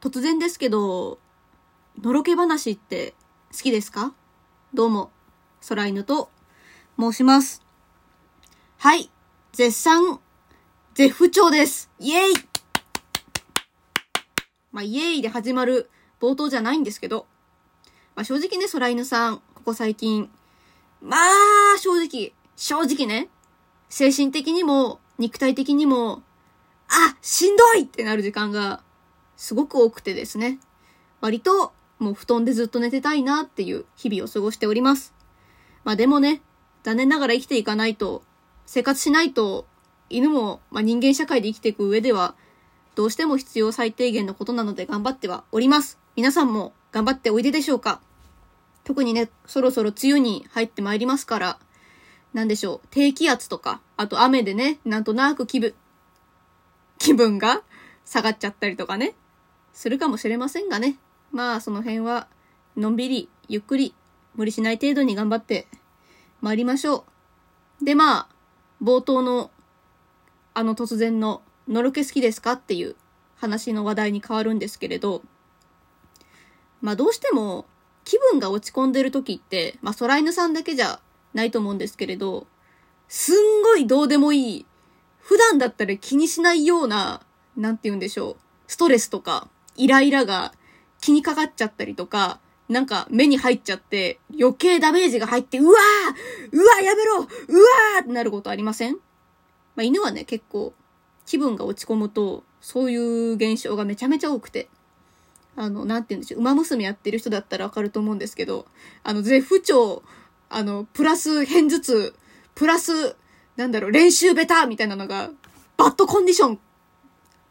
突然ですけど、のろけ話って好きですか？どうも、空犬と申します。はい、絶賛、絶不調です。イエイまあ、イエイで始まる冒頭じゃないんですけど、まあ、正直ね、空犬さん、ここ最近、まあ、正直、正直ね、精神的にも、肉体的にも、あ、しんどいってなる時間が、すごく多くてですね。割と、もう布団でずっと寝てたいなっていう日々を過ごしております。まあでもね、残念ながら生きていかないと、生活しないと、犬も、まあ人間社会で生きていく上では、どうしても必要最低限のことなので頑張ってはおります。皆さんも頑張っておいででしょうか？特にね、そろそろ梅雨に入ってまいりますから、なんでしょう、低気圧とか、あと雨でね、なんとなく気分、気分が下がっちゃったりとかね、するかもしれませんがね。まあ、その辺は、のんびり、ゆっくり、無理しない程度に頑張って参りましょう。で、まあ、冒頭の、あの突然の、のろけ好きですかっていう話の話題に変わるんですけれど、まあどうしても気分が落ち込んでる時って、まあ空犬さんだけじゃないと思うんですけれど、すんごいどうでもいい、普段だったら気にしないような、なんて言うんでしょう、ストレスとか、イライラが気にかかっちゃったりとか、なんか目に入っちゃって余計ダメージが入って、うわーうわーやめろうわーってなることありません？まあ犬はね、結構気分が落ち込むと、そういう現象がめちゃめちゃ多くて。あの、なんて言うんでしょう。馬娘やってる人だったらわかると思うんですけど、あの、絶不調、あの、プラス偏頭痛、プラス、なんだろう、練習ベタみたいなのが、バッドコンディション、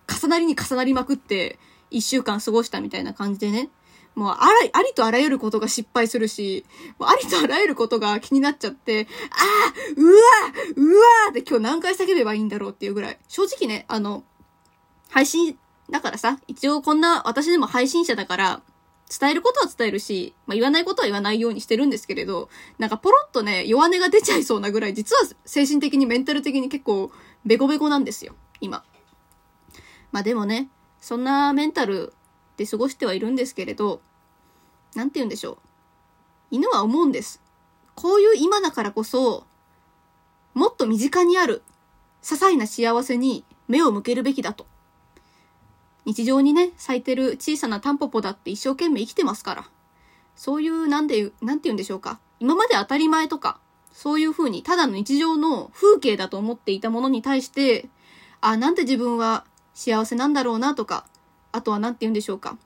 重なりに重なりまくって、一週間過ごしたみたいな感じでね。もう、あら、ありとあらゆることが失敗するし、もうありとあらゆることが気になっちゃって、ああうわうわって今日何回叫べばいいんだろうっていうぐらい。正直ね、あの、配信だからさ、一応こんな私でも配信者だから、伝えることは伝えるし、まあ、言わないことは言わないようにしてるんですけれど、なんかポロッとね、弱音が出ちゃいそうなぐらい、実は精神的にメンタル的に結構ベコベコなんですよ、今。まあでもね、そんなメンタルで過ごしてはいるんですけれど、なんて言うんでしょう。犬は思うんです。こういう今だからこそ、もっと身近にある、些細な幸せに目を向けるべきだと。日常にね、咲いてる小さなタンポポだって一生懸命生きてますから。そういう、なんで、なんて言うんでしょうか。今まで当たり前とか、そういう風にただの日常の風景だと思っていたものに対して、あ、なんで自分は幸せなんだろうなとか、あとはなんて言うんでしょうか。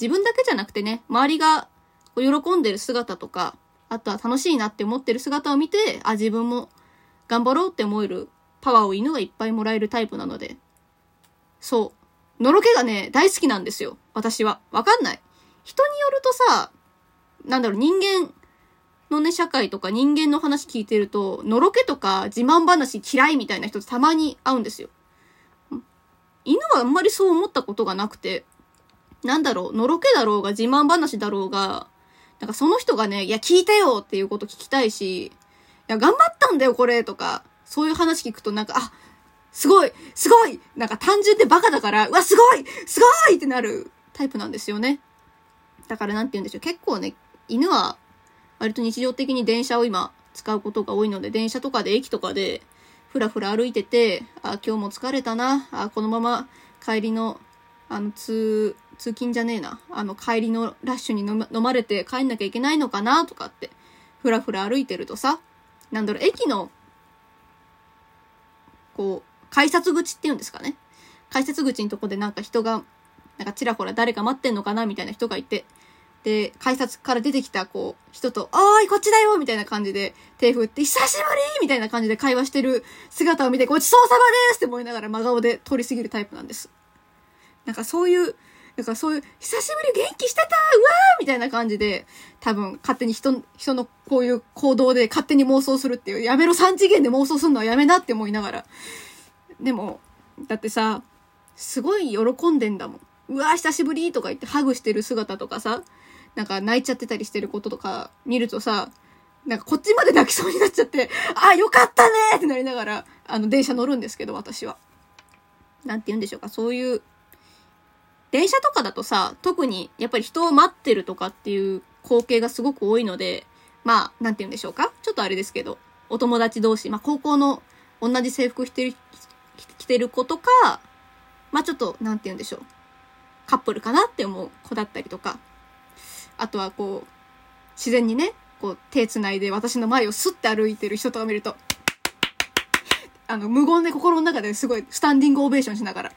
自分だけじゃなくてね、周りが喜んでる姿とか、あとは楽しいなって思ってる姿を見て、あ、自分も頑張ろうって思えるパワーを犬はいっぱいもらえるタイプなので。そう。のろけがね、大好きなんですよ。私は。わかんない。人によるとさ、なんだろう、人間のね、社会とか人間の話聞いてると、のろけとか自慢話嫌いみたいな人とたまに会うんですよ。犬はあんまりそう思ったことがなくて、なんだろう、のろけだろうが自慢話だろうが、なんかその人がね、いや聞いてよっていうこと聞きたいし、いや頑張ったんだよこれとか、そういう話聞くとなんか、あ、すごいすごいなんか単純でバカだから、うわ、すごいすごいってなるタイプなんですよね。だからなんて言うんでしょう、結構ね、犬は割と日常的に電車を今使うことが多いので、電車とかで駅とかで、ふらふら歩いてて、あ、今日も疲れたな。あ、このまま帰りの、あの、通、通勤じゃねえな。あの、帰りのラッシュに飲まれて帰んなきゃいけないのかな？とかって、ふらふら歩いてるとさ、なんだろう、駅の、こう、改札口っていうんですかね。改札口のとこでなんか人が、なんかちらほら誰か待ってんのかな？みたいな人がいて、で、改札から出てきた、こう、人と、おーい、こっちだよみたいな感じで、手振って、久しぶりみたいな感じで会話してる姿を見て、ごちそうさまですって思いながら真顔で通り過ぎるタイプなんです。なんかそういう、なんかそういう、久しぶり元気してたうわーみたいな感じで、多分勝手に人、人のこういう行動で勝手に妄想するっていう、やめろ3次元で妄想するのはやめなって思いながら。でも、だってさ、すごい喜んでんだもん。うわー久しぶりとか言ってハグしてる姿とかさ、なんか泣いちゃってたりしてることとか見るとさ、なんかこっちまで泣きそうになっちゃって、あ、よかったねってなりながら、あの、電車乗るんですけど、私は。なんて言うんでしょうか、そういう、電車とかだとさ、特にやっぱり人を待ってるとかっていう光景がすごく多いので、まあ、なんて言うんでしょうかちょっとあれですけど、お友達同士、まあ高校の同じ制服着てる、着てる子とか、まあちょっと、なんて言うんでしょう。カップルかなって思う子だったりとか、あとはこう、自然にね、こう手繋いで私の前をスッて歩いてる人とか見ると、あの、無言で心の中ですごいスタンディングオベーションしながら、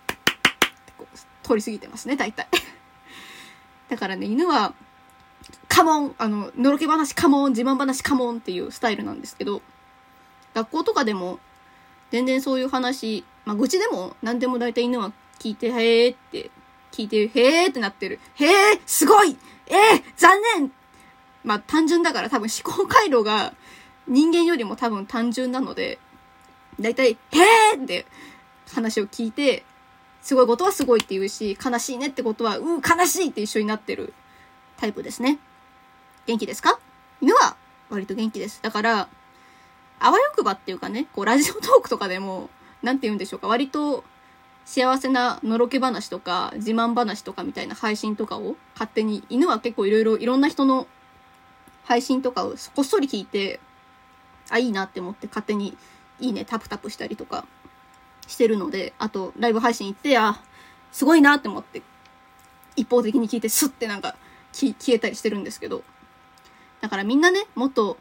こう通り過ぎてますね、大体。だからね、犬は、カモンあの、のろけ話カモン自慢話カモンっていうスタイルなんですけど、学校とかでも、全然そういう話、まあ、愚痴でも何でも大体犬は聞いて、へーって聞いて、へーってなってる。へーすごいえー、残念まあ単純だから多分思考回路が人間よりも多分単純なので、だいたい、へーって話を聞いて、すごいことはすごいって言うし、悲しいねってことは、うー悲しいって一緒になってるタイプですね。元気ですか？犬は割と元気です。だから、あわよくばっていうかね、こうラジオトークとかでも、なんて言うんでしょうか、割と幸せなのろけ話とか自慢話とかみたいな配信とかを勝手に、犬は結構いろいろいろんな人の配信とかをこっそり聞いて、あ、いいなって思って勝手にいいねタプタプしたりとかしてるので、あとライブ配信行って、あ、すごいなって思って一方的に聞いてスッてなんか消えたりしてるんですけど。だからみんなね、もっと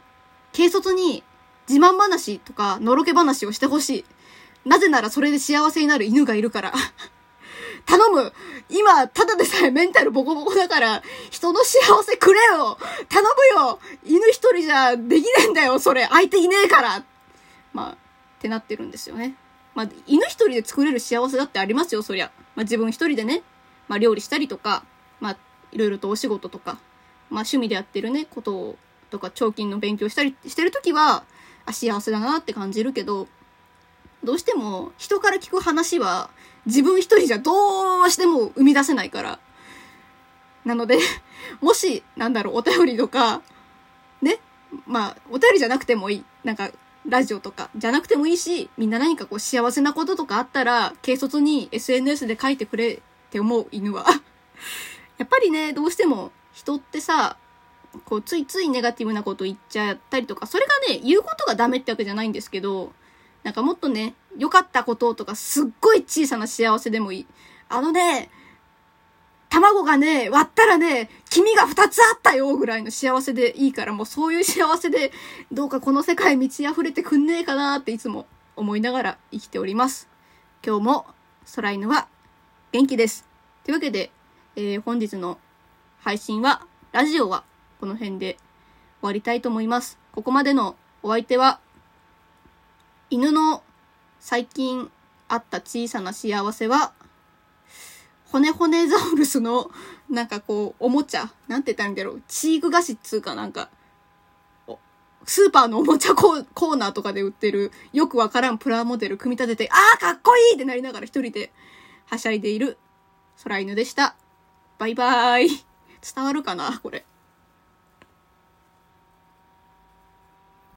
軽率に自慢話とかのろけ話をしてほしい。なぜならそれで幸せになる犬がいるから。頼む。今、ただでさえメンタルボコボコだから、人の幸せくれよ。頼むよ。犬一人じゃできねえんだよ。それ。相手いねえから。まあ、ってなってるんですよね。まあ、犬一人で作れる幸せだってありますよ、そりゃ。まあ自分一人でね、まあ料理したりとか、まあ、いろいろとお仕事とか、まあ趣味でやってるね、ことを、とか、彫金の勉強したりしてるときは、あ、幸せだなって感じるけど、どうしても人から聞く話は自分一人じゃどうしても生み出せないから。なので、もし、なんだろう、お便りとか、ね、まあ、お便りじゃなくてもいい。なんか、ラジオとかじゃなくてもいいし、みんな何かこう幸せなこととかあったら、軽率に SNS で書いてくれって思う犬は。やっぱりね、どうしても人ってさ、こう、ついついネガティブなこと言っちゃったりとか、それがね、言うことがダメってわけじゃないんですけど、なんかもっとね、良かったこととか、すっごい小さな幸せでもいい。あのね、卵がね、割ったらね、黄身が2つあったよぐらいの幸せでいいから、もうそういう幸せで、どうかこの世界満ち溢れてくんねえかなっていつも思いながら生きております。今日も空犬は元気です。というわけで、えー、本日の配信は、ラジオはこの辺で終わりたいと思います。ここまでのお相手は、犬の最近あった小さな幸せは、骨骨ザウルスの、なんかこう、おもちゃ、なんて言ったらいいんだろう、チーク菓子っつうかなんか、スーパーのおもちゃコーナーとかで売ってる、よくわからんプラモデル組み立てて、ああかっこいいってなりながら一人ではしゃいでいる空犬でした。バイバーイ。伝わるかなこれ。